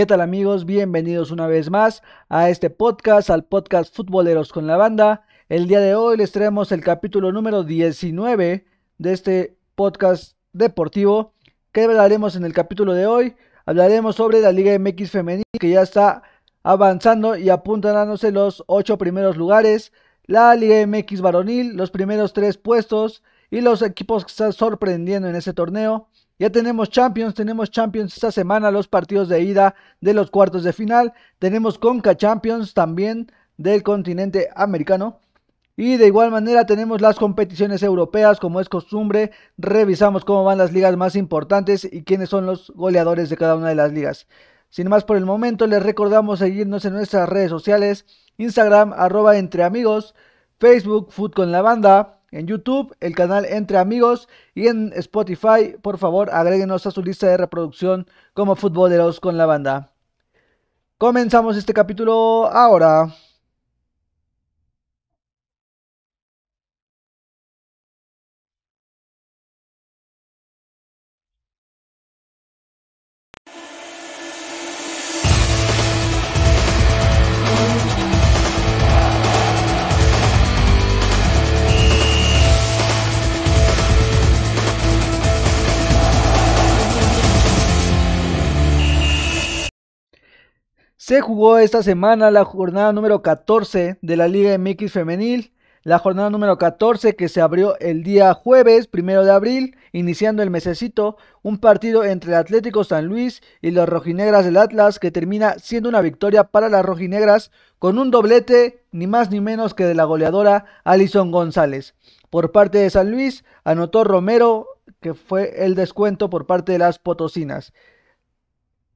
¿Qué tal amigos? Bienvenidos una vez más a este podcast, al podcast Futboleros con la Banda. El día de hoy les traemos el capítulo número 19 de este podcast deportivo. ¿Qué hablaremos en el capítulo de hoy? Hablaremos sobre la Liga MX femenil que ya está avanzando y apuntándose los ocho primeros lugares. La Liga MX varonil, los primeros tres puestos y los equipos que están sorprendiendo en ese torneo. Ya tenemos Champions, tenemos Champions esta semana, los partidos de ida de los cuartos de final. Tenemos Conca Champions también del continente americano. Y de igual manera tenemos las competiciones europeas, como es costumbre. Revisamos cómo van las ligas más importantes y quiénes son los goleadores de cada una de las ligas. Sin más por el momento, les recordamos seguirnos en nuestras redes sociales. Instagram, arroba entre amigos. Facebook, Food con la banda en YouTube, el canal Entre Amigos y en Spotify, por favor, agréguenos a su lista de reproducción como futboleros con la banda. Comenzamos este capítulo ahora. Se jugó esta semana la jornada número 14 de la Liga MX Femenil. La jornada número 14 que se abrió el día jueves, primero de abril, iniciando el mesecito, un partido entre el Atlético San Luis y los rojinegras del Atlas que termina siendo una victoria para las rojinegras con un doblete ni más ni menos que de la goleadora Alison González. Por parte de San Luis anotó Romero que fue el descuento por parte de las potosinas.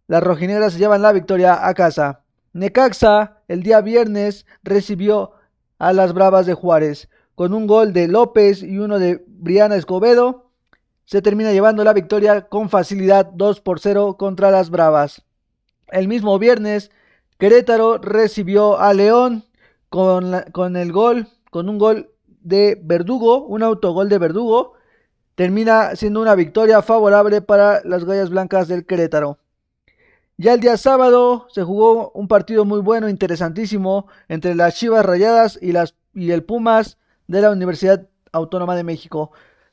Las rojinegras llevan la victoria a casa. Necaxa el día viernes recibió a las Bravas de Juárez. Con un gol de López y uno de Briana Escobedo, se termina llevando la victoria con facilidad 2 por 0 contra las Bravas. El mismo viernes, Querétaro recibió a León con, con el gol, con un gol de Verdugo, un autogol de Verdugo. Termina siendo una victoria favorable para las Gallas Blancas del Querétaro. Ya el día sábado se jugó un partido muy bueno, interesantísimo, entre las Chivas Rayadas y, las, el Pumas de la Universidad Autónoma de México.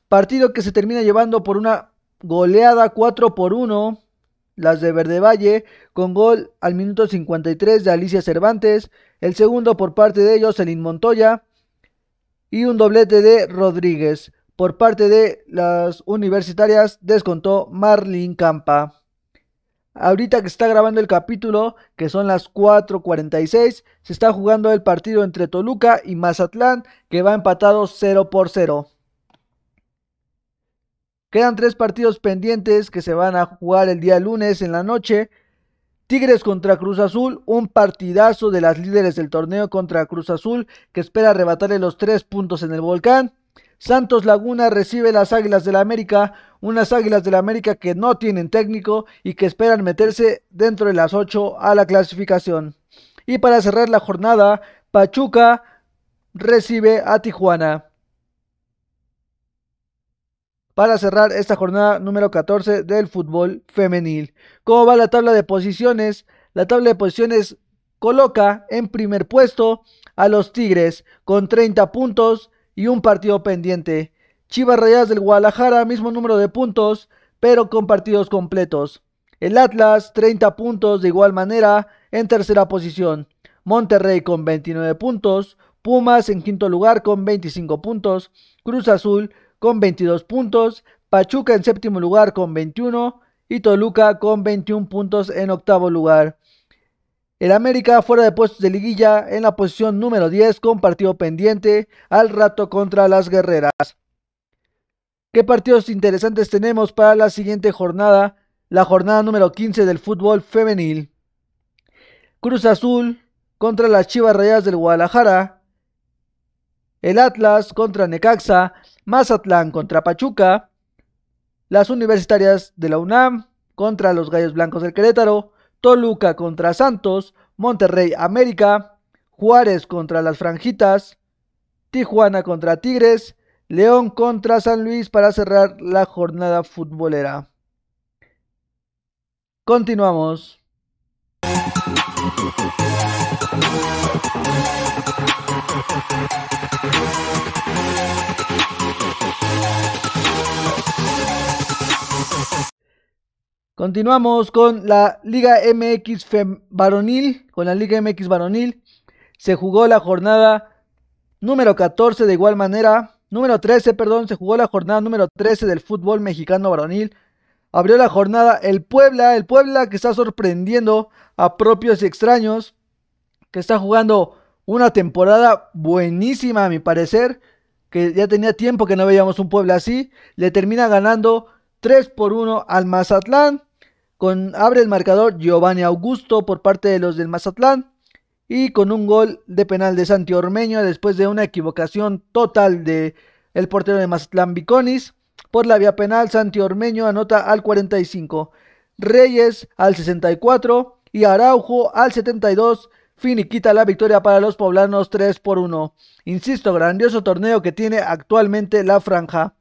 Partido que se termina llevando por una goleada 4 por 1, las de Verde Valle, con gol al minuto 53 de Alicia Cervantes, el segundo por parte de Elin Montoya, y un doblete de Rodríguez. Por parte de las universitarias descontó Marlin Campa. Ahorita que está grabando el capítulo, que son las 4:46, se está jugando el partido entre Toluca y Mazatlán, que va empatado 0 por 0. Quedan tres partidos pendientes que se van a jugar el día lunes en la noche. Tigres contra Cruz Azul, un partidazo de las líderes del torneo contra Cruz Azul que espera arrebatarle los tres puntos en el volcán. Santos Laguna recibe las Águilas del la América, unas Águilas del América que no tienen técnico y que esperan meterse dentro de las 8 a la clasificación. Y para cerrar la jornada, Pachuca recibe a Tijuana. Para cerrar esta jornada número 14 del fútbol femenil. ¿Cómo va la tabla de posiciones? La tabla de posiciones coloca en primer puesto a los Tigres con 30 puntos y un partido pendiente. Chivas Rayadas del Guadalajara, mismo número de puntos, pero con partidos completos. El Atlas, 30 puntos de igual manera, en tercera posición. Monterrey con 29 puntos. Pumas en quinto lugar con 25 puntos. Cruz Azul con 22 puntos. Pachuca en séptimo lugar con 21. Y Toluca con 21 puntos en octavo lugar. El América fuera de puestos de liguilla en la posición número 10 con partido pendiente al rato contra las guerreras. ¿Qué partidos interesantes tenemos para la siguiente jornada? La jornada número 15 del fútbol femenil. Cruz Azul contra las Chivas Rayadas del Guadalajara. El Atlas contra Necaxa. Mazatlán contra Pachuca. Las universitarias de la UNAM contra los Gallos Blancos del Querétaro. Toluca contra Santos, Monterrey América, Juárez contra las Franjitas, Tijuana contra Tigres, León contra San Luis para cerrar la jornada futbolera. Continuamos. Continuamos con la Liga MX varonil, con la Liga MX varonil. Se jugó la jornada número 14 de igual manera, número 13, perdón, se jugó la jornada número 13 del fútbol mexicano varonil. Abrió la jornada el Puebla, el Puebla que está sorprendiendo a propios y extraños, que está jugando una temporada buenísima a mi parecer, que ya tenía tiempo que no veíamos un Puebla así, le termina ganando 3 por 1 al Mazatlán. Con, abre el marcador Giovanni Augusto por parte de los del Mazatlán. Y con un gol de penal de Santi Ormeño después de una equivocación total de el portero de Mazatlán. Por la vía penal, Santi Ormeño anota al 45. Reyes al 64 y Araujo al 72 finiquita la victoria para los poblanos 3 por 1. Insisto, grandioso torneo que tiene actualmente la franja.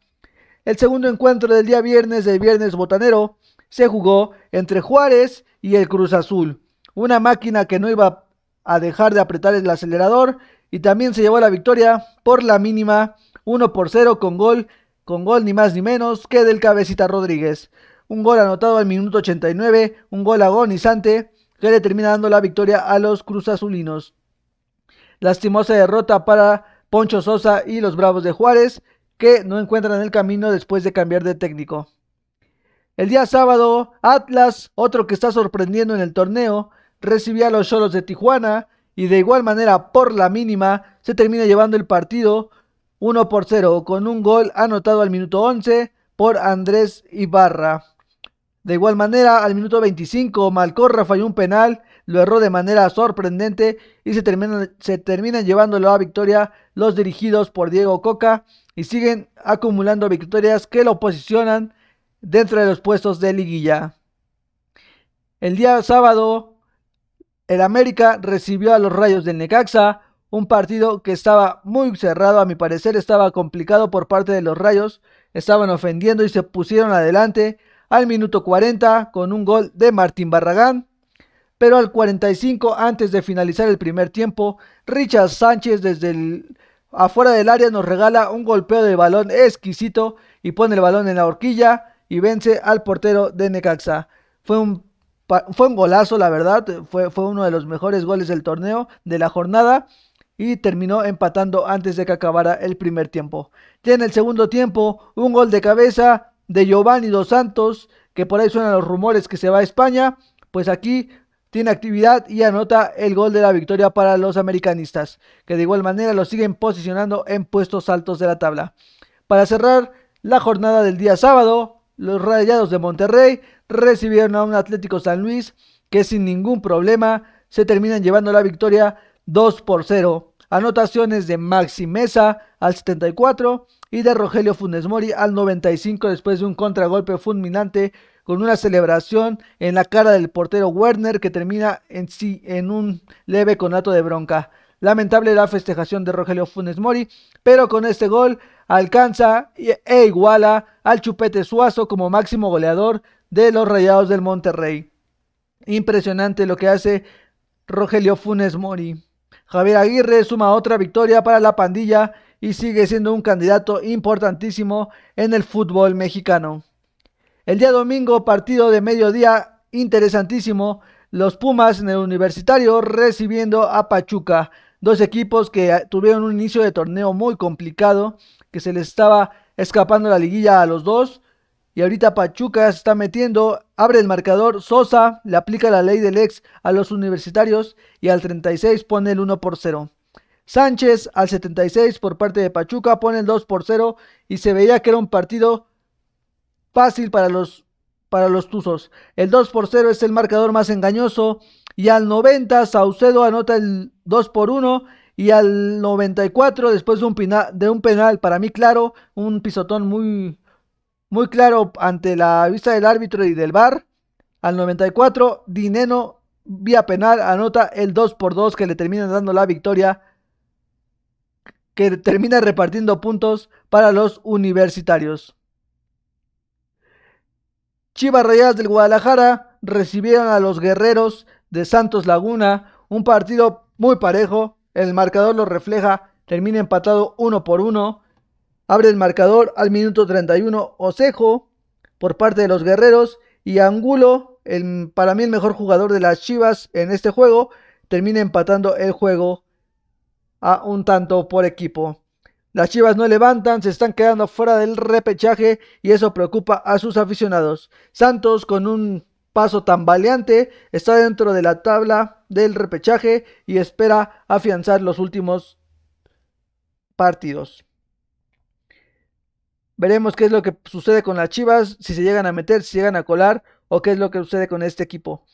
El segundo encuentro del día viernes, del viernes botanero, se jugó entre Juárez y el Cruz Azul. Una máquina que no iba a dejar de apretar el acelerador y también se llevó la victoria por la mínima 1 por 0 con gol, con gol ni más ni menos que del cabecita Rodríguez. Un gol anotado al minuto 89, un gol agonizante que le termina dando la victoria a los Cruz Azulinos. Lastimosa derrota para Poncho Sosa y los Bravos de Juárez, que no encuentran el camino después de cambiar de técnico. El día sábado, Atlas, otro que está sorprendiendo en el torneo, recibía a los Cholos de Tijuana y de igual manera por la mínima se termina llevando el partido 1 por 0 con un gol anotado al minuto 11 por Andrés Ibarra. De igual manera, al minuto 25, Malcorra falló un penal, lo erró de manera sorprendente y se terminan, se terminan llevando la victoria los dirigidos por Diego Coca y siguen acumulando victorias que lo posicionan dentro de los puestos de liguilla. El día sábado, el América recibió a los Rayos del Necaxa, un partido que estaba muy cerrado, a mi parecer estaba complicado por parte de los Rayos, estaban ofendiendo y se pusieron adelante al minuto 40 con un gol de Martín Barragán, pero al 45 antes de finalizar el primer tiempo, Richard Sánchez desde el afuera del área nos regala un golpeo de balón exquisito y pone el balón en la horquilla y vence al portero de Necaxa. Fue un, fue un golazo, la verdad, fue, fue uno de los mejores goles del torneo de la jornada y terminó empatando antes de que acabara el primer tiempo. Ya en el segundo tiempo, un gol de cabeza de Giovanni Dos Santos, que por ahí suenan los rumores que se va a España, pues aquí tiene actividad y anota el gol de la victoria para los americanistas, que de igual manera lo siguen posicionando en puestos altos de la tabla. Para cerrar la jornada del día sábado, los Rayados de Monterrey recibieron a un Atlético San Luis que sin ningún problema se terminan llevando la victoria 2 por 0. Anotaciones de Maxi Mesa al 74 y de Rogelio Funes Mori al 95 después de un contragolpe fulminante con una celebración en la cara del portero Werner que termina en sí en un leve conato de bronca. Lamentable la festejación de Rogelio Funes Mori, pero con este gol alcanza e iguala al Chupete Suazo como máximo goleador de los Rayados del Monterrey. Impresionante lo que hace Rogelio Funes Mori. Javier Aguirre suma otra victoria para la pandilla y sigue siendo un candidato importantísimo en el fútbol mexicano. El día domingo, partido de mediodía interesantísimo. Los Pumas en el universitario recibiendo a Pachuca. Dos equipos que tuvieron un inicio de torneo muy complicado, que se les estaba escapando la liguilla a los dos. Y ahorita Pachuca se está metiendo, abre el marcador, Sosa le aplica la ley del ex a los universitarios y al 36 pone el 1 por 0. Sánchez al 76 por parte de Pachuca pone el 2 por 0 y se veía que era un partido fácil para los, para los Tuzos. El 2 por 0 es el marcador más engañoso. Y al 90 Saucedo anota el 2 por 1. Y al 94, después de un, de un penal, para mí claro, un pisotón muy, muy claro ante la vista del árbitro y del VAR. Al 94, Dineno, vía penal, anota el 2 por 2 que le termina dando la victoria. Que termina repartiendo puntos para los universitarios. Chivas Rayadas del Guadalajara recibieron a los guerreros de Santos Laguna, un partido muy parejo, el marcador lo refleja, termina empatado uno por uno, abre el marcador al minuto 31 Osejo por parte de los guerreros y Angulo, el, para mí el mejor jugador de las Chivas en este juego, termina empatando el juego a un tanto por equipo. Las Chivas no levantan, se están quedando fuera del repechaje y eso preocupa a sus aficionados. Santos con un paso tan valiente está dentro de la tabla del repechaje y espera afianzar los últimos partidos. Veremos qué es lo que sucede con las Chivas, si se llegan a meter, si llegan a colar o qué es lo que sucede con este equipo.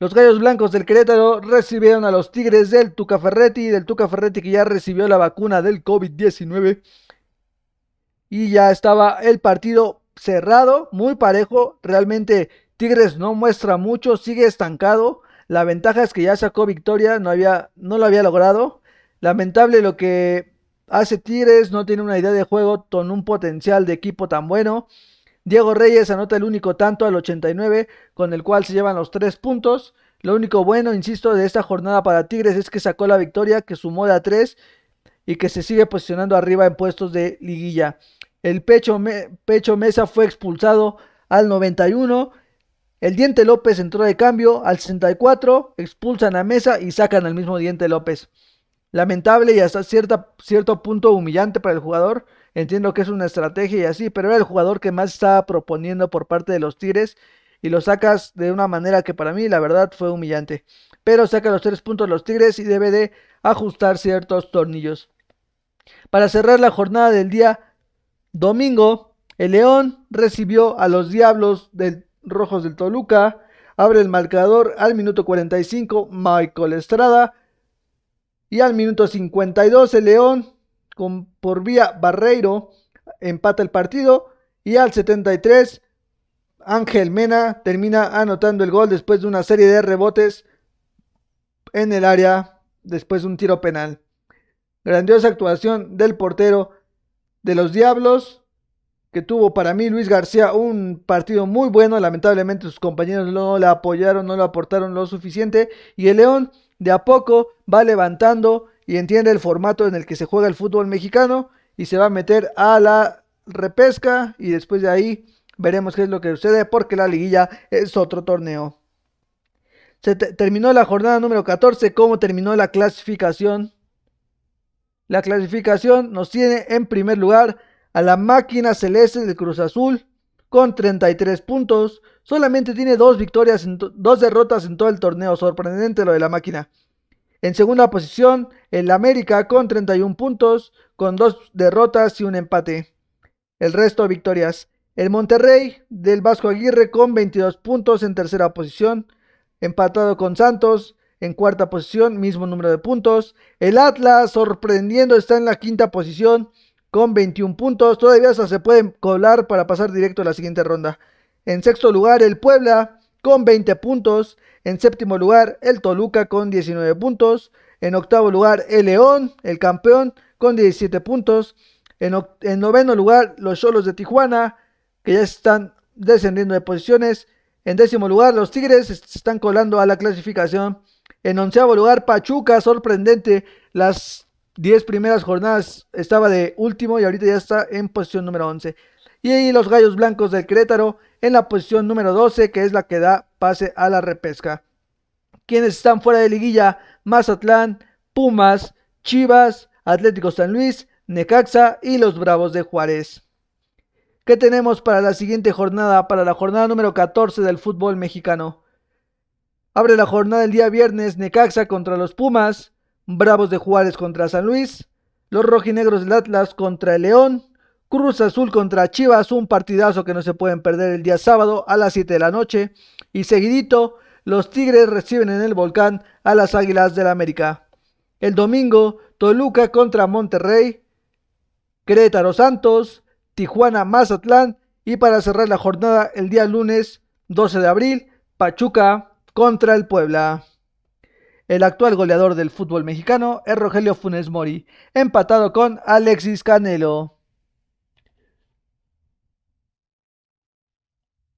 Los Gallos Blancos del Querétaro recibieron a los Tigres del Tuca Ferretti, del Tuca Ferretti que ya recibió la vacuna del COVID-19. Y ya estaba el partido cerrado, muy parejo. Realmente Tigres no muestra mucho, sigue estancado. La ventaja es que ya sacó victoria, no, había, no lo había logrado. Lamentable lo que hace Tigres, no tiene una idea de juego con un potencial de equipo tan bueno. Diego Reyes anota el único tanto al 89, con el cual se llevan los tres puntos. Lo único bueno, insisto, de esta jornada para Tigres es que sacó la victoria, que sumó de a 3 y que se sigue posicionando arriba en puestos de liguilla. El Pecho, Pecho Mesa fue expulsado al 91. El Diente López entró de cambio al 64. Expulsan a Mesa y sacan al mismo Diente López. Lamentable y hasta cierto punto humillante para el jugador Entiendo que es una estrategia y así, pero era el jugador que más estaba proponiendo por parte de los Tigres y lo sacas de una manera que para mí la verdad fue humillante. Pero saca los tres puntos los Tigres y debe de ajustar ciertos tornillos. Para cerrar la jornada del día domingo, el León recibió a los Diablos del Rojos del Toluca. Abre el marcador al minuto 45 Michael Estrada. Y al minuto 52 el León con, por vía Barreiro empata el partido y al 73 Ángel Mena termina anotando el gol después de una serie de rebotes en el área después de un tiro penal. Grandiosa actuación del portero de los Diablos que tuvo para mí Luis García un partido muy bueno. Lamentablemente sus compañeros no le apoyaron, no le aportaron lo suficiente. Y el León de a poco va levantando y entiende el formato en el que se juega el fútbol mexicano y se va a meter a la repesca y después de ahí veremos qué es lo que sucede porque la liguilla es otro torneo. Se terminó la jornada número 14, ¿cómo terminó la clasificación? La clasificación nos tiene en primer lugar a la máquina celeste del Cruz Azul con 33 puntos. Solamente tiene dos victorias, dos derrotas en todo el torneo. Sorprendente lo de la máquina. En segunda posición, el América con 31 puntos, con dos derrotas y un empate. El resto victorias. El Monterrey del Vasco Aguirre con 22 puntos en tercera posición, empatado con Santos en cuarta posición, mismo número de puntos. El Atlas, sorprendiendo, está en la quinta posición con 21 puntos. Todavía se pueden colar para pasar directo a la siguiente ronda. En sexto lugar, el Puebla con 20 puntos. En séptimo lugar, el Toluca con 19 puntos. En octavo lugar, el León, el campeón, con 17 puntos. En, noveno lugar, los Cholos de Tijuana, que ya están descendiendo de posiciones. En décimo lugar, los Tigres se están colando a la clasificación. En onceavo lugar, Pachuca, sorprendente. Las 10 primeras jornadas estaba de último y ahorita ya está en posición número 11. Y los Gallos Blancos del Querétaro en la posición número 12, que es la que da pase a la repesca. Quienes están fuera de liguilla, Mazatlán, Pumas, Chivas, Atlético San Luis, Necaxa y los Bravos de Juárez. ¿Qué tenemos para la siguiente jornada, para la jornada número 14 del fútbol mexicano? Abre la jornada el día viernes Necaxa contra los Pumas, Bravos de Juárez contra San Luis, los rojinegros del Atlas contra el León, Cruz Azul contra Chivas, un partidazo que no se pueden perder el día sábado a las 7 de la noche. Y seguidito, los Tigres reciben en el volcán a las Águilas del la América. El domingo, Toluca contra Monterrey, Querétaro Santos, Tijuana Mazatlán y para cerrar la jornada el día lunes 12 de abril, Pachuca contra el Puebla. El actual goleador del fútbol mexicano es Rogelio Funes Mori, empatado con Alexis Canelo.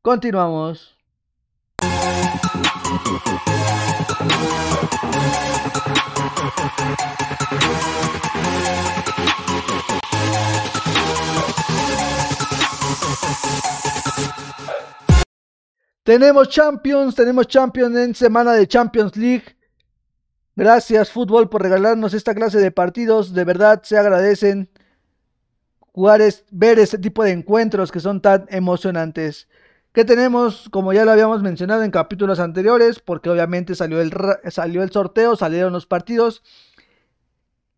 Continuamos. Tenemos Champions, tenemos Champions en semana de Champions League. Gracias fútbol por regalarnos esta clase de partidos. De verdad se agradecen jugar ver este tipo de encuentros que son tan emocionantes. Que tenemos, como ya lo habíamos mencionado en capítulos anteriores, porque obviamente salió el, salió el sorteo, salieron los partidos.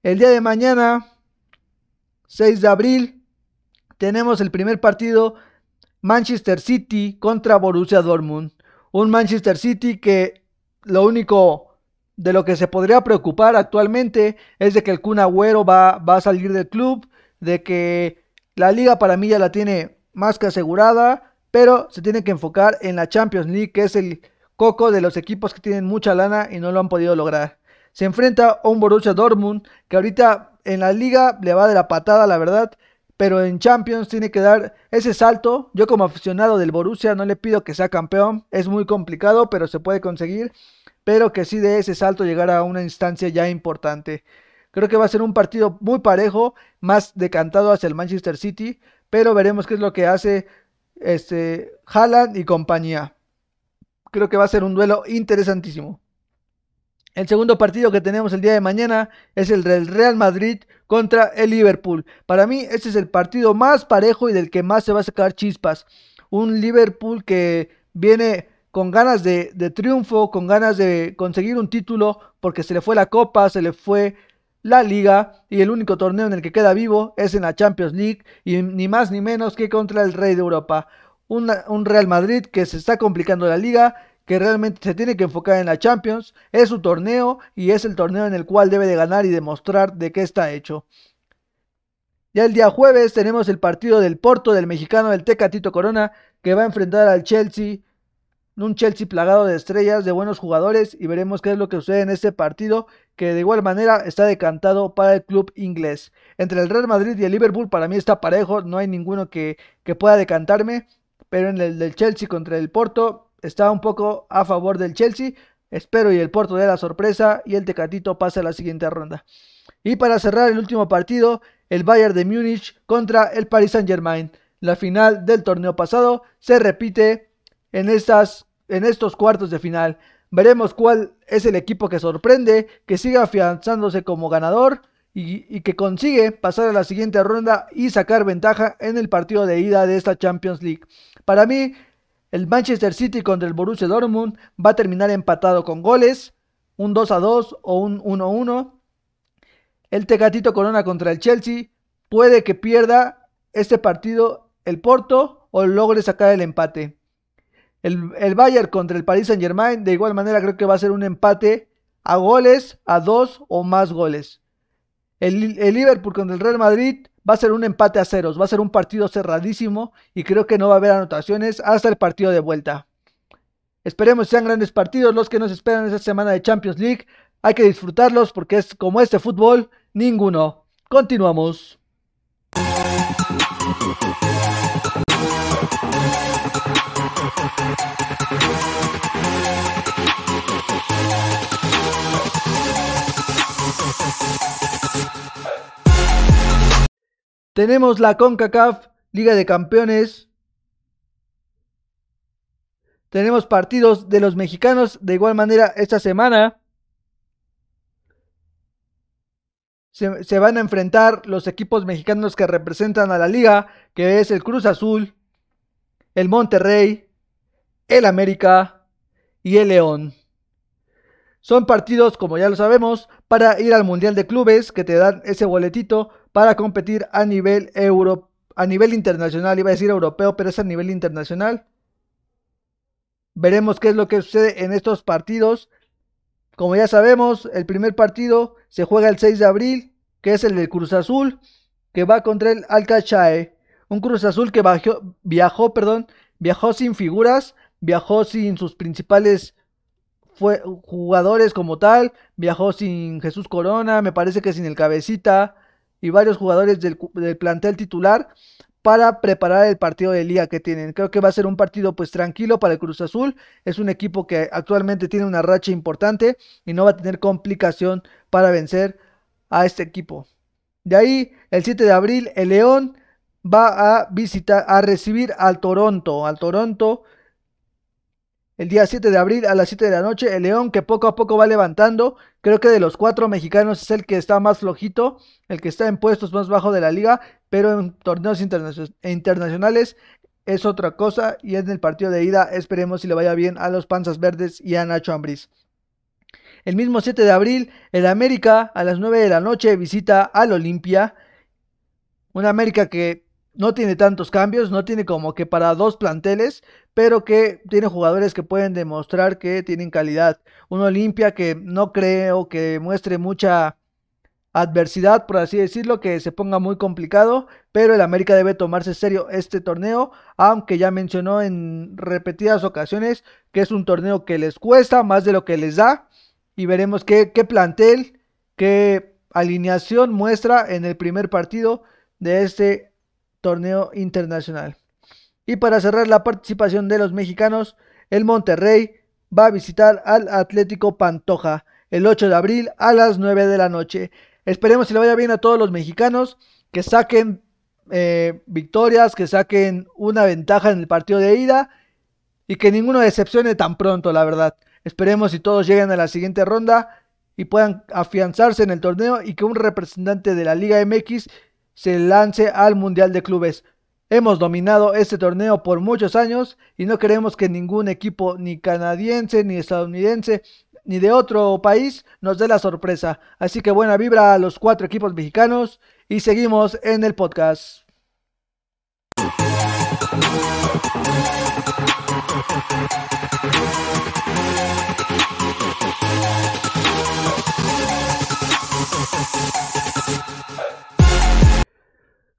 El día de mañana, 6 de abril, tenemos el primer partido Manchester City contra Borussia Dortmund. Un Manchester City que lo único de lo que se podría preocupar actualmente es de que el Kun Agüero va, va a salir del club, de que la liga para mí ya la tiene más que asegurada, pero se tiene que enfocar en la Champions League, que es el coco de los equipos que tienen mucha lana y no lo han podido lograr. Se enfrenta a un Borussia Dortmund que ahorita en la liga le va de la patada, la verdad pero en Champions tiene que dar ese salto. Yo como aficionado del Borussia no le pido que sea campeón, es muy complicado, pero se puede conseguir, pero que sí de ese salto llegar a una instancia ya importante. Creo que va a ser un partido muy parejo, más decantado hacia el Manchester City, pero veremos qué es lo que hace este Haaland y compañía. Creo que va a ser un duelo interesantísimo. El segundo partido que tenemos el día de mañana es el del Real Madrid contra el Liverpool. Para mí este es el partido más parejo y del que más se va a sacar chispas. Un Liverpool que viene con ganas de, triunfo, con ganas de conseguir un título, porque se le fue la copa, se le fue la liga y el único torneo en el que queda vivo es en la Champions League y ni más ni menos que contra el Rey de Europa. un Real Madrid que se está complicando la liga que realmente se tiene que enfocar en la Champions, es su torneo y es el torneo en el cual debe de ganar y demostrar de qué está hecho. Ya el día jueves tenemos el partido del Porto del mexicano del Tecatito Corona que va a enfrentar al Chelsea, un Chelsea plagado de estrellas, de buenos jugadores y veremos qué es lo que sucede en este partido que de igual manera está decantado para el club inglés. Entre el Real Madrid y el Liverpool para mí está parejo, no hay ninguno que, que pueda decantarme, pero en el del Chelsea contra el Porto está un poco a favor del Chelsea. Espero y el Porto dé la sorpresa y el Tecatito pase a la siguiente ronda. Y para cerrar el último partido, el Bayern de Múnich contra el Paris Saint-Germain. La final del torneo pasado se repite en, estas, en estos cuartos de final. Veremos cuál es el equipo que sorprende, que sigue afianzándose como ganador y, y, que consigue pasar a la siguiente ronda y sacar ventaja en el partido de ida de esta Champions League. Para mí, el Manchester City contra el Borussia Dortmund va a terminar empatado con goles, un 2 a 2 o un 1 a 1. El Tecatito Corona contra el Chelsea puede que pierda este partido el Porto o logre sacar el empate. El, el Bayern contra el Paris Saint Germain de igual manera creo que va a ser un empate a goles, a dos o más goles. El, el Liverpool contra el Real Madrid va a ser un empate a ceros, va a ser un partido cerradísimo y creo que no va a haber anotaciones hasta el partido de vuelta. Esperemos sean grandes partidos los que nos esperan esta semana de Champions League. Hay que disfrutarlos porque es como este fútbol, ninguno. Continuamos. Tenemos la CONCACAF Liga de Campeones. Tenemos partidos de los mexicanos de igual manera esta semana. Se, van a enfrentar los equipos mexicanos que representan a la liga, que es el Cruz Azul, el Monterrey, el América y el León. Son partidos, como ya lo sabemos, para ir al Mundial de Clubes, que te dan ese boletito para competir a nivel euro, a nivel internacional, iba a decir europeo, pero es a nivel internacional. Veremos qué es lo que sucede en estos partidos. Como ya sabemos, el primer partido se juega el 6 de abril, que es el del Cruz Azul, que va contra el Alcachae. Un Cruz Azul que viajó, perdón, viajó sin figuras, viajó sin sus principales jugadores como tal, viajó sin Jesús Corona, me parece que sin el cabecita, y varios jugadores del, plantel titular, para preparar el partido de liga que tienen. Creo que va a ser un partido pues tranquilo para el Cruz Azul. Es un equipo que actualmente tiene una racha importante y no va a tener complicación para vencer a este equipo. De ahí, el 7 de abril, el León va a visitar, a recibir al Toronto, al Toronto. El día 7 de abril a las 7 de la noche, el León que poco a poco va levantando. Creo que de los cuatro mexicanos es el que está más flojito, el que está en puestos más bajos de la liga, pero en torneos internacionales es otra cosa. Y en el partido de ida esperemos si le vaya bien a los Panzas Verdes y a Nacho Ambriz. El mismo 7 de abril, el América a las 9 de la noche visita al Olimpia. Una América que no tiene tantos cambios, no tiene como que para dos planteles, pero que tiene jugadores que pueden demostrar que tienen calidad. Un Olimpia que no creo que muestre mucha adversidad, por así decirlo, que se ponga muy complicado, pero el América debe tomarse serio este torneo, aunque ya mencionó en repetidas ocasiones que es un torneo que les cuesta más de lo que les da y veremos qué, plantel, qué alineación muestra en el primer partido de este torneo internacional. Y para cerrar la participación de los mexicanos, el Monterrey va a visitar al Atlético Pantoja el 8 de abril a las 9 de la noche. Esperemos que le vaya bien a todos los mexicanos, que saquen eh, victorias, que saquen una ventaja en el partido de ida y que ninguno decepcione tan pronto, la verdad. Esperemos si todos lleguen a la siguiente ronda y puedan afianzarse en el torneo y que un representante de la Liga MX se lance al Mundial de Clubes. Hemos dominado este torneo por muchos años y no queremos que ningún equipo, ni canadiense, ni estadounidense, ni de otro país, nos dé la sorpresa. Así que buena vibra a los cuatro equipos mexicanos y seguimos en el podcast.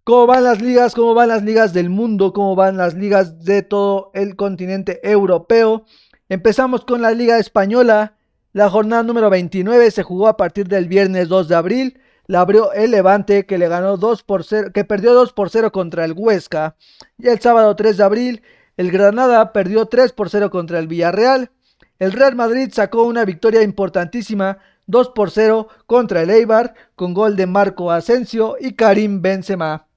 ¿Cómo van las ligas? ¿Cómo van las ligas del mundo? ¿Cómo van las ligas de todo el continente europeo? Empezamos con la Liga Española. La jornada número 29 se jugó a partir del viernes 2 de abril. La abrió el Levante que le ganó 2 por 0, que perdió 2 por 0 contra el Huesca. Y el sábado 3 de abril el Granada perdió 3 por 0 contra el Villarreal. El Real Madrid sacó una victoria importantísima 2 por 0 contra el Eibar con gol de Marco Asensio y Karim Benzema.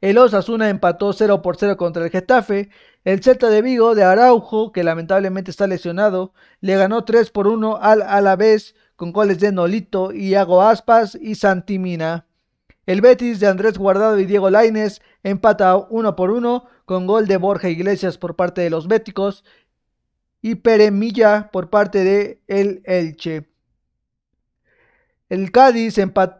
El Osasuna empató 0 por 0 contra el Getafe. El Celta de Vigo de Araujo, que lamentablemente está lesionado, le ganó 3 por 1 al Alavés con goles de Nolito, Iago Aspas y Santimina. El Betis de Andrés Guardado y Diego Laines empata 1 por 1 con gol de Borja Iglesias por parte de los béticos y Peremilla por parte de el Elche. El Cádiz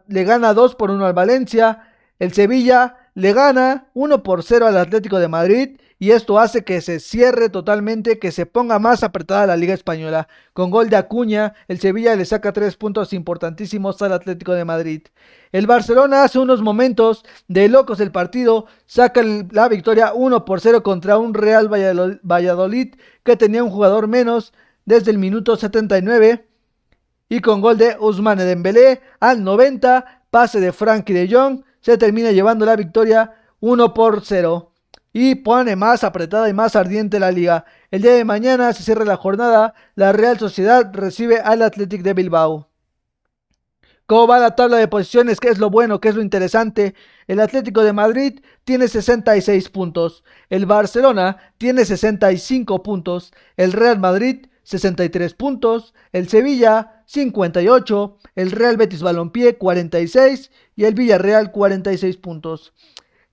le gana 2 por 1 al Valencia. El Sevilla le gana 1 por 0 al Atlético de Madrid y esto hace que se cierre totalmente, que se ponga más apretada la Liga Española. Con gol de Acuña, el Sevilla le saca tres puntos importantísimos al Atlético de Madrid. El Barcelona hace unos momentos de locos el partido, saca la victoria 1 por 0 contra un Real Valladolid que tenía un jugador menos desde el minuto 79 y con gol de Ousmane Dembélé al 90, pase de Frankie de Jong se termina llevando la victoria 1 por 0 y pone más apretada y más ardiente la liga. El día de mañana se cierra la jornada, la Real Sociedad recibe al Athletic de Bilbao. ¿Cómo va la tabla de posiciones? ¿Qué es lo bueno? ¿Qué es lo interesante? El Atlético de Madrid tiene 66 puntos. El Barcelona tiene 65 puntos. El Real Madrid 63 puntos. El Sevilla 58. El Real Betis Balompié 46 y el Villarreal 46 puntos.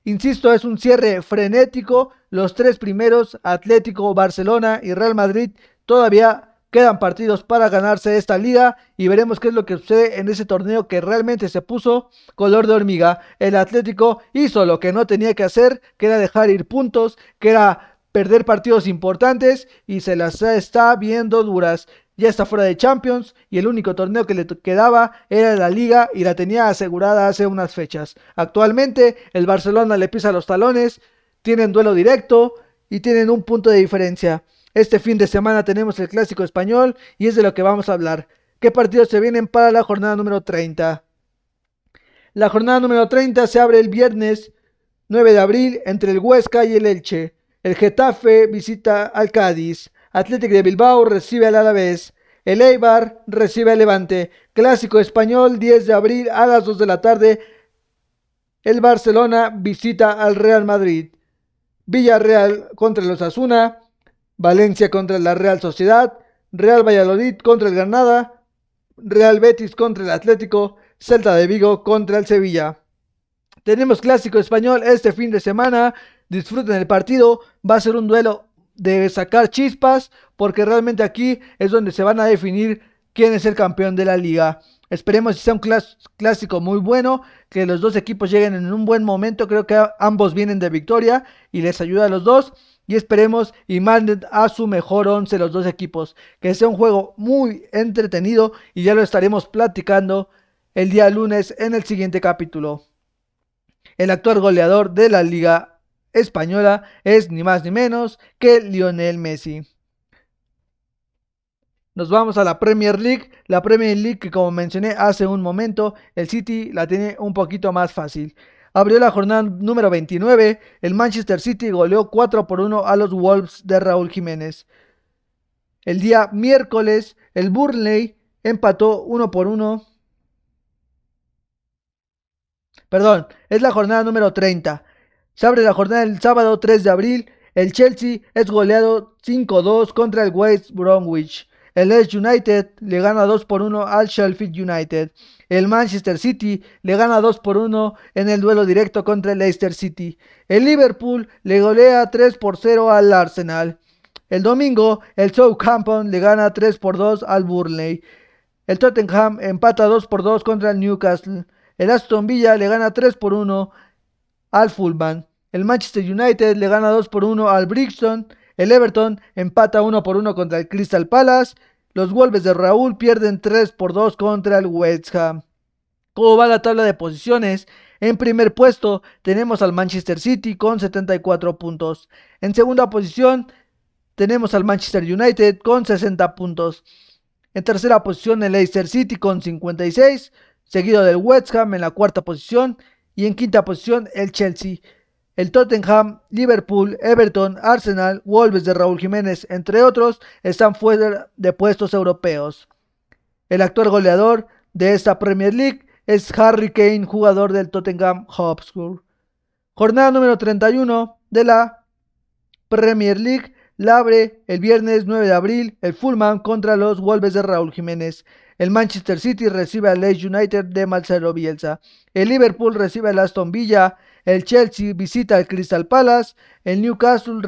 Insisto, es un cierre frenético. Los tres primeros, Atlético, Barcelona y Real Madrid, todavía quedan partidos para ganarse esta liga y veremos qué es lo que sucede en ese torneo que realmente se puso color de hormiga. El Atlético hizo lo que no tenía que hacer, que era dejar ir puntos, que era perder partidos importantes y se las está viendo duras ya está fuera de Champions y el único torneo que le quedaba era la liga y la tenía asegurada hace unas fechas. Actualmente el Barcelona le pisa los talones, tienen duelo directo y tienen un punto de diferencia. Este fin de semana tenemos el clásico español y es de lo que vamos a hablar. ¿Qué partidos se vienen para la jornada número 30? La jornada número 30 se abre el viernes 9 de abril entre el Huesca y el Elche. El Getafe visita al Cádiz. Atlético de Bilbao recibe al Alavés. El Eibar recibe al Levante. Clásico español 10 de abril a las 2 de la tarde. El Barcelona visita al Real Madrid. Villarreal contra los Asuna. Valencia contra la Real Sociedad. Real Valladolid contra el Granada. Real Betis contra el Atlético. Celta de Vigo contra el Sevilla. Tenemos clásico español este fin de semana. Disfruten el partido. Va a ser un duelo de sacar chispas porque realmente aquí es donde se van a definir quién es el campeón de la liga. Esperemos que sea un clásico muy bueno, que los dos equipos lleguen en un buen momento. Creo que ambos vienen de victoria y les ayuda a los dos. Y esperemos y manden a su mejor once los dos equipos. Que sea un juego muy entretenido y ya lo estaremos platicando el día lunes en el siguiente capítulo. El actual goleador de la Liga Española es ni más ni menos que Lionel Messi. Nos vamos a la Premier League. La Premier League que como mencioné hace un momento, el City la tiene un poquito más fácil. Abrió la jornada número 29. El Manchester City goleó 4 por 1 a los Wolves de Raúl Jiménez. El día miércoles, el Burnley empató 1 por 1 Perdón, es la jornada número 30. Se abre la jornada el sábado 3 de abril. El Chelsea es goleado 5-2 contra el West Bromwich. El Leeds United le gana 2 por 1 al Sheffield United. El Manchester City le gana 2 por 1 en el duelo directo contra el Leicester City. El Liverpool le golea 3 por 0 al Arsenal. El domingo, el Southampton le gana 3 por 2 al Burnley. El Tottenham empata 2 por 2 contra el Newcastle. El Aston Villa le gana 3 por 1 al Fulham. El Manchester United le gana 2 por 1 al Brixton. El Everton empata 1 por 1 contra el Crystal Palace. Los Wolves de Raúl pierden 3 por 2 contra el West Ham. ¿Cómo va la tabla de posiciones? En primer puesto tenemos al Manchester City con 74 puntos. En segunda posición tenemos al Manchester United con 60 puntos. En tercera posición el Leicester City con 56 seguido del West Ham en la cuarta posición y en quinta posición el Chelsea. El Tottenham, Liverpool, Everton, Arsenal, Wolves de Raúl Jiménez, entre otros, están fuera de puestos europeos. El actual goleador de esta Premier League es Harry Kane, jugador del Tottenham Hotspur. Jornada número 31 de la Premier League la abre el viernes 9 de abril el Fulham contra los Wolves de Raúl Jiménez. El Manchester City recibe al Leeds United de Marcelo Bielsa. El Liverpool recibe al Aston Villa. El Chelsea visita al Crystal Palace. El Newcastle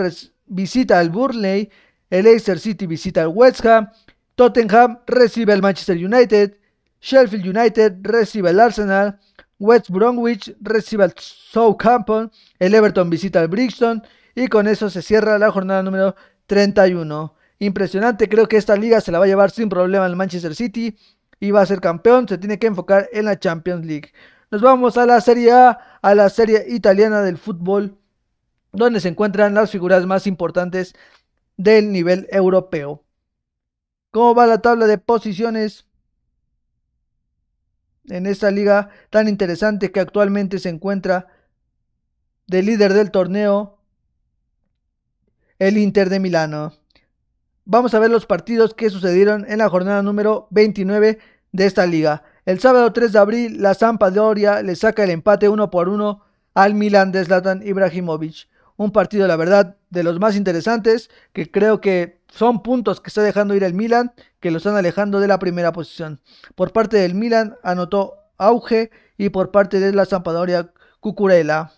visita al Burnley. El Leicester City visita al West Ham. Tottenham recibe al Manchester United. Sheffield United recibe al Arsenal. West Bromwich recibe al Southampton. El Everton visita al Brixton. Y con eso se cierra la jornada número 31 impresionante. Creo que esta liga se la va a llevar sin problema el Manchester City y va a ser campeón. Se tiene que enfocar en la Champions League. Nos vamos a la Serie A, a la Serie Italiana del fútbol, donde se encuentran las figuras más importantes del nivel europeo. ¿Cómo va la tabla de posiciones en esta liga tan interesante que actualmente se encuentra de líder del torneo el Inter de Milano? Vamos a ver los partidos que sucedieron en la jornada número 29 de esta liga. El sábado 3 de abril, la Sampdoria le saca el empate 1 por 1 al Milan de Zlatan Ibrahimovic. Un partido, la verdad, de los más interesantes, que creo que son puntos que está dejando ir el Milan, que lo están alejando de la primera posición. Por parte del Milan anotó Auge y por parte de la Sampdoria Cucurella.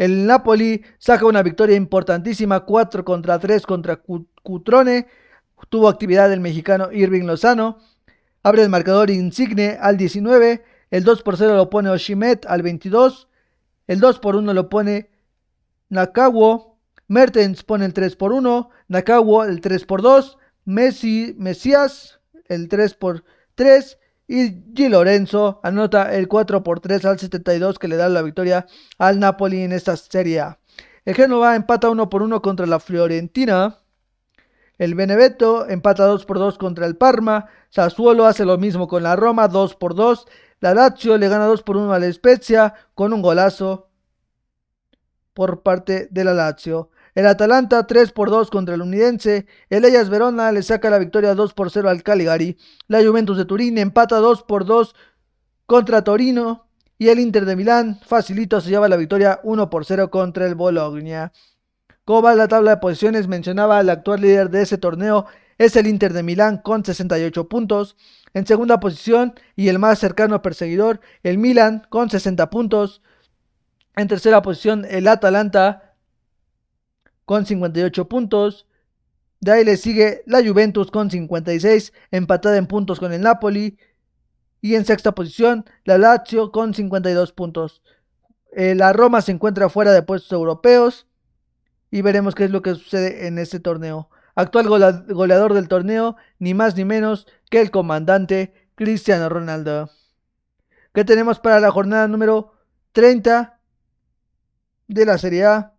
El Napoli saca una victoria importantísima, 4 contra 3 contra Cutrone. Tuvo actividad el mexicano Irving Lozano. Abre el marcador Insigne al 19. El 2 por 0 lo pone Oshimet al 22. El 2 por 1 lo pone Nakawo. Mertens pone el 3 por 1. Nakawo el 3 por 2. Messi, Mesías el 3 por 3. Y Di Lorenzo anota el 4 por 3 al 72 que le da la victoria al Napoli en esta serie El Genova empata 1 por 1 contra la Fiorentina. El Benevento empata 2 por 2 contra el Parma. Sassuolo hace lo mismo con la Roma, 2 por 2. La Lazio le gana 2 por 1 a la Spezia con un golazo por parte de la Lazio. El Atalanta 3 por 2 contra el Unidense. El Ellas Verona le saca la victoria 2 por 0 al Caligari. La Juventus de Turín empata 2 por 2 contra Torino. Y el Inter de Milán facilito se lleva la victoria 1 por 0 contra el Bologna. Como va la tabla de posiciones, mencionaba el actual líder de ese torneo es el Inter de Milán con 68 puntos. En segunda posición y el más cercano perseguidor, el Milan con 60 puntos. En tercera posición, el Atalanta con 58 puntos. De ahí le sigue la Juventus con 56, empatada en puntos con el Napoli. Y en sexta posición, la Lazio con 52 puntos. Eh, la Roma se encuentra fuera de puestos europeos. Y veremos qué es lo que sucede en este torneo. Actual goleador del torneo, ni más ni menos que el comandante Cristiano Ronaldo. ¿Qué tenemos para la jornada número 30 de la Serie A?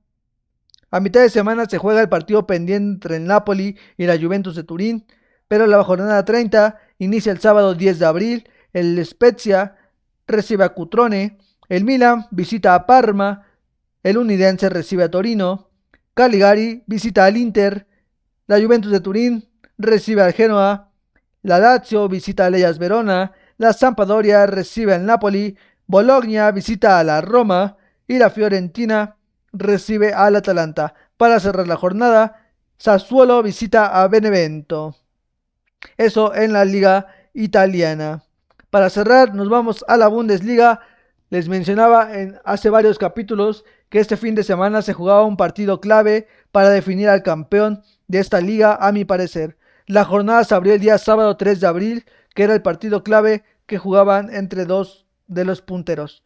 A mitad de semana se juega el partido pendiente entre el Napoli y la Juventus de Turín, pero la jornada 30 inicia el sábado 10 de abril. El Spezia recibe a Cutrone, el Milan visita a Parma, el Unidense recibe a Torino, Caligari visita al Inter, la Juventus de Turín recibe al Genoa, la Lazio visita al Ellas Verona, la Sampdoria recibe al Napoli, Bologna visita a la Roma y la Fiorentina recibe al Atalanta. Para cerrar la jornada, Sassuolo visita a Benevento. Eso en la liga italiana. Para cerrar, nos vamos a la Bundesliga. Les mencionaba en hace varios capítulos que este fin de semana se jugaba un partido clave para definir al campeón de esta liga, a mi parecer. La jornada se abrió el día sábado 3 de abril, que era el partido clave que jugaban entre dos de los punteros.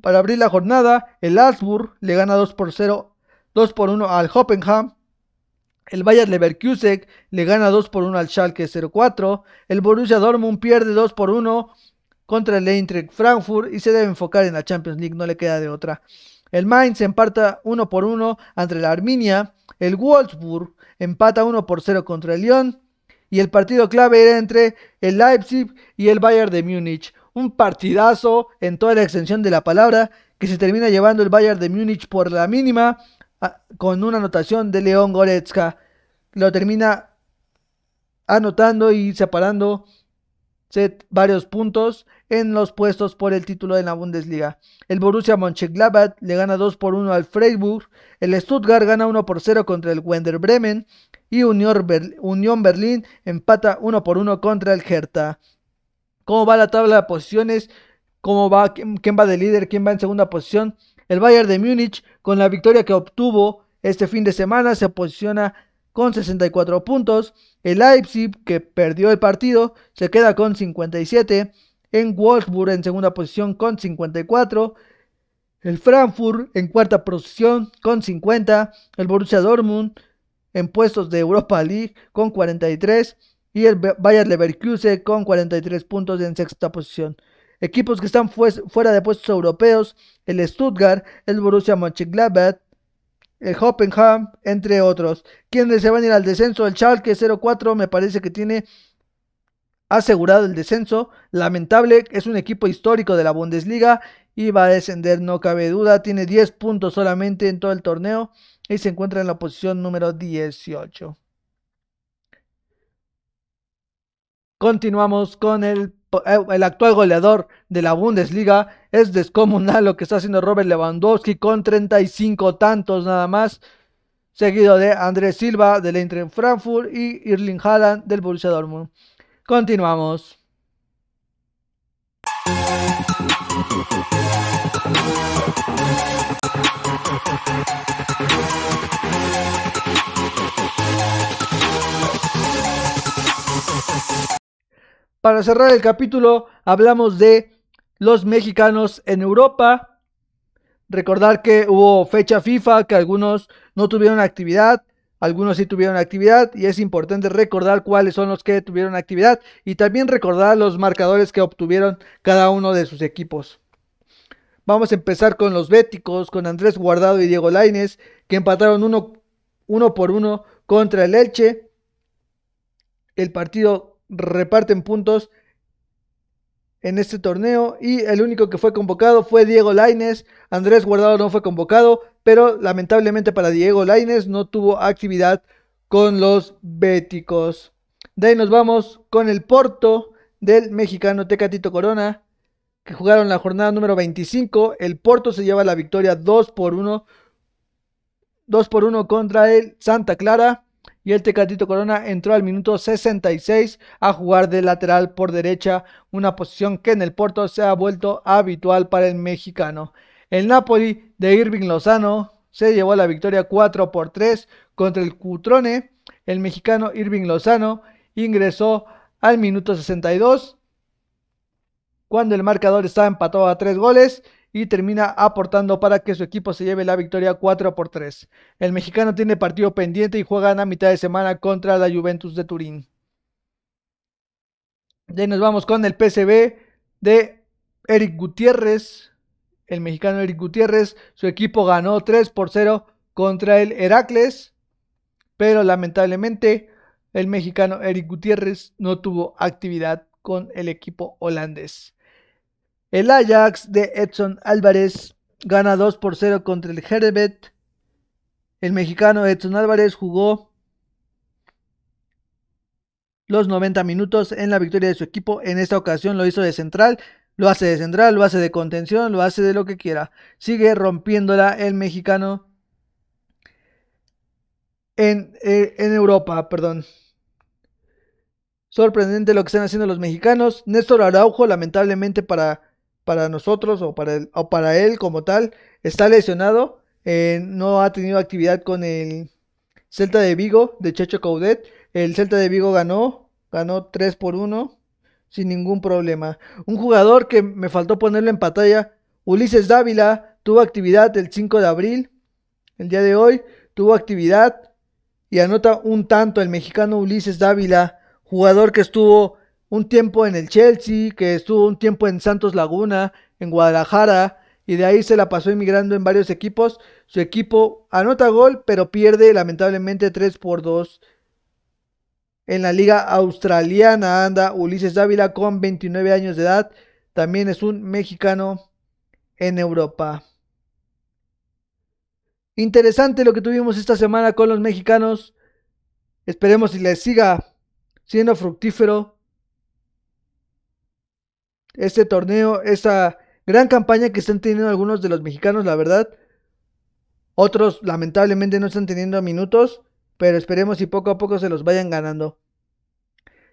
Para abrir la jornada, el Augsburg le gana 2 por 0, 2 por 1 al Hoppenham. El Bayer Leverkusen le gana 2 por 1 al Schalke 04. El Borussia Dortmund pierde 2 por 1 contra el Eintracht Frankfurt y se debe enfocar en la Champions League, no le queda de otra. El Mainz empata 1 por 1 entre la Arminia. El Wolfsburg empata 1 por 0 contra el Lyon. Y el partido clave era entre el Leipzig y el Bayern de Múnich un partidazo en toda la extensión de la palabra que se termina llevando el Bayern de Múnich por la mínima con una anotación de León Goretzka. Lo termina anotando y separando varios puntos en los puestos por el título de la Bundesliga. El Borussia Mönchengladbach le gana 2 por 1 al Freiburg, el Stuttgart gana 1 por 0 contra el Wender Bremen y Unión, Berlín empata 1 por 1 contra el Hertha cómo va la tabla de posiciones, cómo va, quién, va de líder, quién va en segunda posición. El Bayern de Múnich, con la victoria que obtuvo este fin de semana, se posiciona con 64 puntos. El Leipzig, que perdió el partido, se queda con 57. En Wolfsburg en segunda posición con 54. El Frankfurt en cuarta posición con 50. El Borussia Dortmund en puestos de Europa League con 43 y el Bayer Leverkusen con 43 puntos en sexta posición. Equipos que están fuera de puestos europeos, el Stuttgart, el Borussia Mönchengladbach, el Hoppenham, entre otros. Quienes se van a ir al descenso, el Schalke 04 me parece que tiene asegurado el descenso. Lamentable, es un equipo histórico de la Bundesliga y va a descender, no cabe duda. Tiene 10 puntos solamente en todo el torneo y se encuentra en la posición número 18. Continuamos con el, eh, el, actual goleador de la Bundesliga. Es descomunal lo que está haciendo Robert Lewandowski con 35 tantos nada más. Seguido de Andrés Silva del Eintracht Frankfurt y Irling Haaland del Borussia Dortmund. Continuamos. Para cerrar el capítulo, hablamos de los mexicanos en Europa. Recordar que hubo fecha FIFA, que algunos no tuvieron actividad, algunos sí tuvieron actividad y es importante recordar cuáles son los que tuvieron actividad y también recordar los marcadores que obtuvieron cada uno de sus equipos. Vamos a empezar con los béticos, con Andrés Guardado y Diego Laines, que empataron uno, uno por uno contra el Elche. El partido reparten puntos en este torneo y el único que fue convocado fue Diego Laines. Andrés Guardado no fue convocado, pero lamentablemente para Diego Laines no tuvo actividad con los béticos. De ahí nos vamos con el Porto del mexicano Tecatito Corona, que jugaron la jornada número 25. El Porto se lleva la victoria 2 por 1. 2 por 1 contra el Santa Clara y el Tecatito Corona entró al minuto 66 a jugar de lateral por derecha, una posición que en el Porto se ha vuelto habitual para el mexicano. El Napoli de Irving Lozano se llevó la victoria 4 por 3 contra el Cutrone. El mexicano Irving Lozano ingresó al minuto 62 cuando el marcador estaba empatado a 3 goles y termina aportando para que su equipo se lleve la victoria 4 por 3. El mexicano tiene partido pendiente y juega a mitad de semana contra la Juventus de Turín. De nos vamos con el PCB de Eric Gutiérrez. El mexicano Eric Gutiérrez, su equipo ganó 3 por 0 contra el Heracles, pero lamentablemente el mexicano Eric Gutiérrez no tuvo actividad con el equipo holandés. El Ajax de Edson Álvarez gana 2 por 0 contra el Herbet. El mexicano Edson Álvarez jugó los 90 minutos en la victoria de su equipo. En esta ocasión lo hizo de central, lo hace de central, lo hace de contención, lo hace de lo que quiera. Sigue rompiéndola el mexicano en, eh, en Europa, perdón. Sorprendente lo que están haciendo los mexicanos. Néstor Araujo, lamentablemente para para nosotros o para, o para él como tal. Está lesionado, eh, no ha tenido actividad con el Celta de Vigo de Checho Caudet. El Celta de Vigo ganó, ganó 3 por 1 sin ningún problema. Un jugador que me faltó ponerlo en pantalla, Ulises Dávila, tuvo actividad el 5 de abril, el día de hoy, tuvo actividad y anota un tanto el mexicano Ulises Dávila, jugador que estuvo un tiempo en el Chelsea, que estuvo un tiempo en Santos Laguna, en Guadalajara, y de ahí se la pasó emigrando en varios equipos. Su equipo anota gol, pero pierde lamentablemente 3 por 2. En la liga australiana anda Ulises Dávila con 29 años de edad. También es un mexicano en Europa. Interesante lo que tuvimos esta semana con los mexicanos. Esperemos si les siga siendo fructífero este torneo, esa gran campaña que están teniendo algunos de los mexicanos, la verdad. Otros lamentablemente no están teniendo minutos, pero esperemos si poco a poco se los vayan ganando.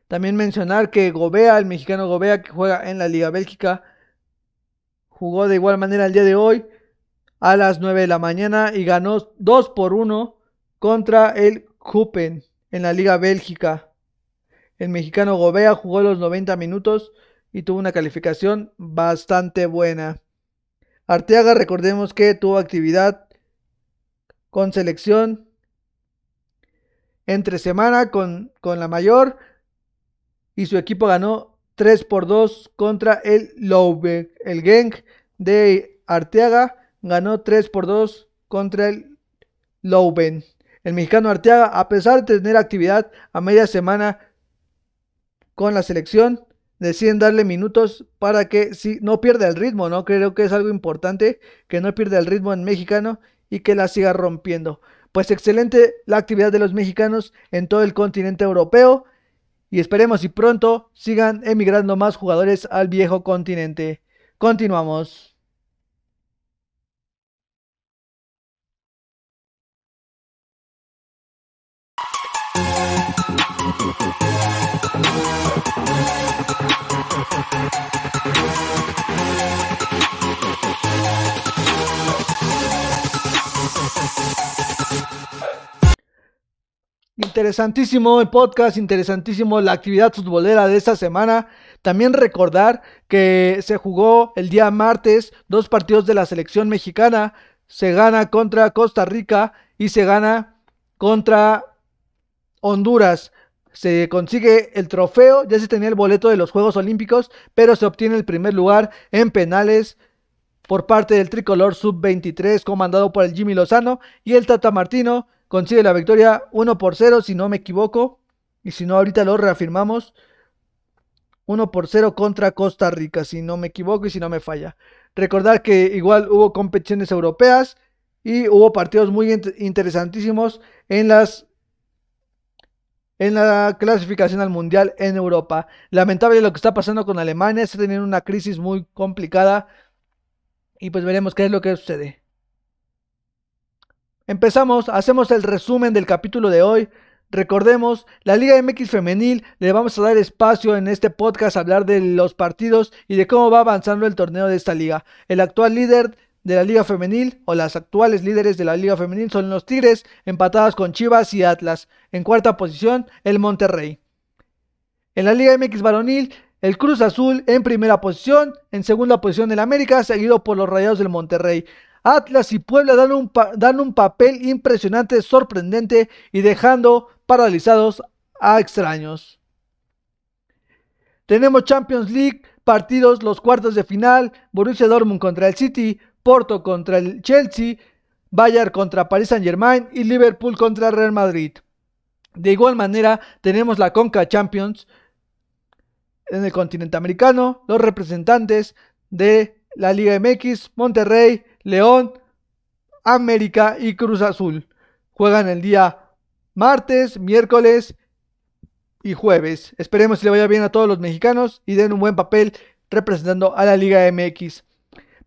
También mencionar que Gobea, el mexicano Gobea que juega en la Liga Bélgica, jugó de igual manera el día de hoy a las 9 de la mañana y ganó 2 por 1 contra el Kupen en la Liga Bélgica. El mexicano Gobea jugó los 90 minutos y tuvo una calificación bastante buena. Arteaga, recordemos que tuvo actividad con selección entre semana con, con la mayor y su equipo ganó 3 por 2 contra el Loube. El Genk de Arteaga ganó 3 por 2 contra el Louben. El mexicano Arteaga, a pesar de tener actividad a media semana con la selección, deciden darle minutos para que si no pierda el ritmo, ¿no? Creo que es algo importante que no pierda el ritmo en mexicano y que la siga rompiendo. Pues excelente la actividad de los mexicanos en todo el continente europeo y esperemos y pronto sigan emigrando más jugadores al viejo continente. Continuamos. Interesantísimo el podcast, interesantísimo la actividad futbolera de esta semana. También recordar que se jugó el día martes dos partidos de la selección mexicana. Se gana contra Costa Rica y se gana contra Honduras se consigue el trofeo, ya se tenía el boleto de los Juegos Olímpicos, pero se obtiene el primer lugar en penales por parte del tricolor sub-23 comandado por el Jimmy Lozano y el Tata Martino consigue la victoria 1 por 0 si no me equivoco y si no ahorita lo reafirmamos 1 por 0 contra Costa Rica, si no me equivoco y si no me falla. Recordar que igual hubo competiciones europeas y hubo partidos muy interesantísimos en las en la clasificación al mundial en Europa. Lamentable lo que está pasando con Alemania, está teniendo una crisis muy complicada y pues veremos qué es lo que sucede. Empezamos, hacemos el resumen del capítulo de hoy. Recordemos, la Liga MX femenil le vamos a dar espacio en este podcast a hablar de los partidos y de cómo va avanzando el torneo de esta liga. El actual líder de la Liga Femenil o las actuales líderes de la Liga Femenil son los Tigres, empatadas con Chivas y Atlas. En cuarta posición, el Monterrey. En la Liga MX Varonil, el Cruz Azul en primera posición, en segunda posición el América, seguido por los Rayados del Monterrey. Atlas y Puebla dan un, dan un papel impresionante, sorprendente y dejando paralizados a extraños. Tenemos Champions League, partidos, los cuartos de final, Borussia Dortmund contra el City, Porto contra el Chelsea, Bayern contra Paris Saint Germain y Liverpool contra Real Madrid. De igual manera, tenemos la Conca Champions en el continente americano, los representantes de la Liga MX, Monterrey, León, América y Cruz Azul. Juegan el día martes, miércoles y jueves. Esperemos que le vaya bien a todos los mexicanos y den un buen papel representando a la Liga MX.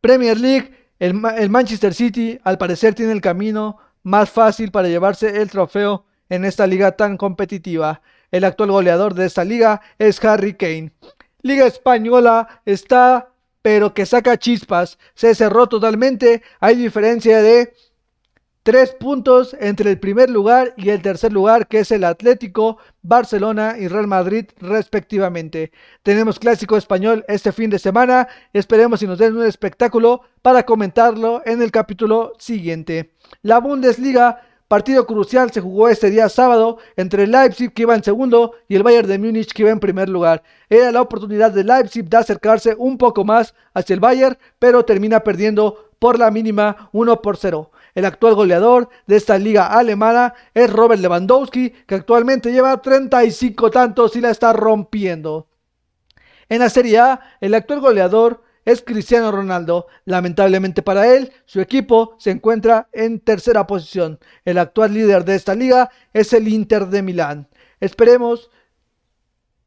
Premier League, el, Manchester City al parecer tiene el camino más fácil para llevarse el trofeo en esta liga tan competitiva. El actual goleador de esta liga es Harry Kane. Liga Española está, pero que saca chispas. Se cerró totalmente. Hay diferencia de Tres puntos entre el primer lugar y el tercer lugar, que es el Atlético, Barcelona y Real Madrid respectivamente. Tenemos clásico español este fin de semana. Esperemos si nos den un espectáculo para comentarlo en el capítulo siguiente. La Bundesliga, partido crucial, se jugó este día sábado entre el Leipzig, que iba en segundo, y el Bayern de Múnich, que iba en primer lugar. Era la oportunidad de Leipzig de acercarse un poco más hacia el Bayern, pero termina perdiendo por la mínima 1 por 0. El actual goleador de esta liga alemana es Robert Lewandowski, que actualmente lleva 35 tantos y la está rompiendo. En la Serie A, el actual goleador es Cristiano Ronaldo. Lamentablemente para él, su equipo se encuentra en tercera posición. El actual líder de esta liga es el Inter de Milán. Esperemos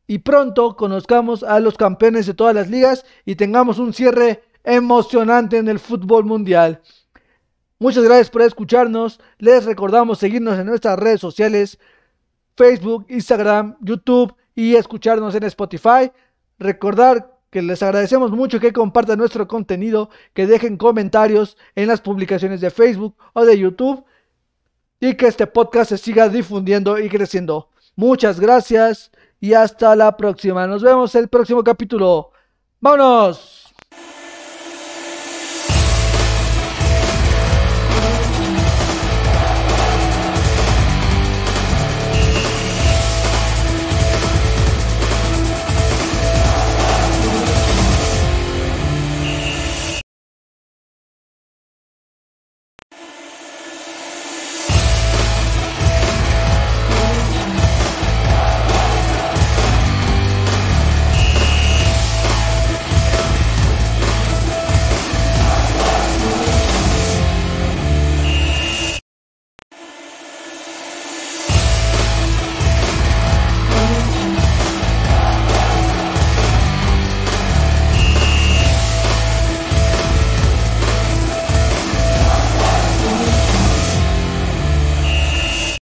y pronto conozcamos a los campeones de todas las ligas y tengamos un cierre emocionante en el fútbol mundial. Muchas gracias por escucharnos. Les recordamos seguirnos en nuestras redes sociales, Facebook, Instagram, YouTube y escucharnos en Spotify. Recordar que les agradecemos mucho que compartan nuestro contenido, que dejen comentarios en las publicaciones de Facebook o de YouTube y que este podcast se siga difundiendo y creciendo. Muchas gracias y hasta la próxima. Nos vemos el próximo capítulo. ¡Vámonos!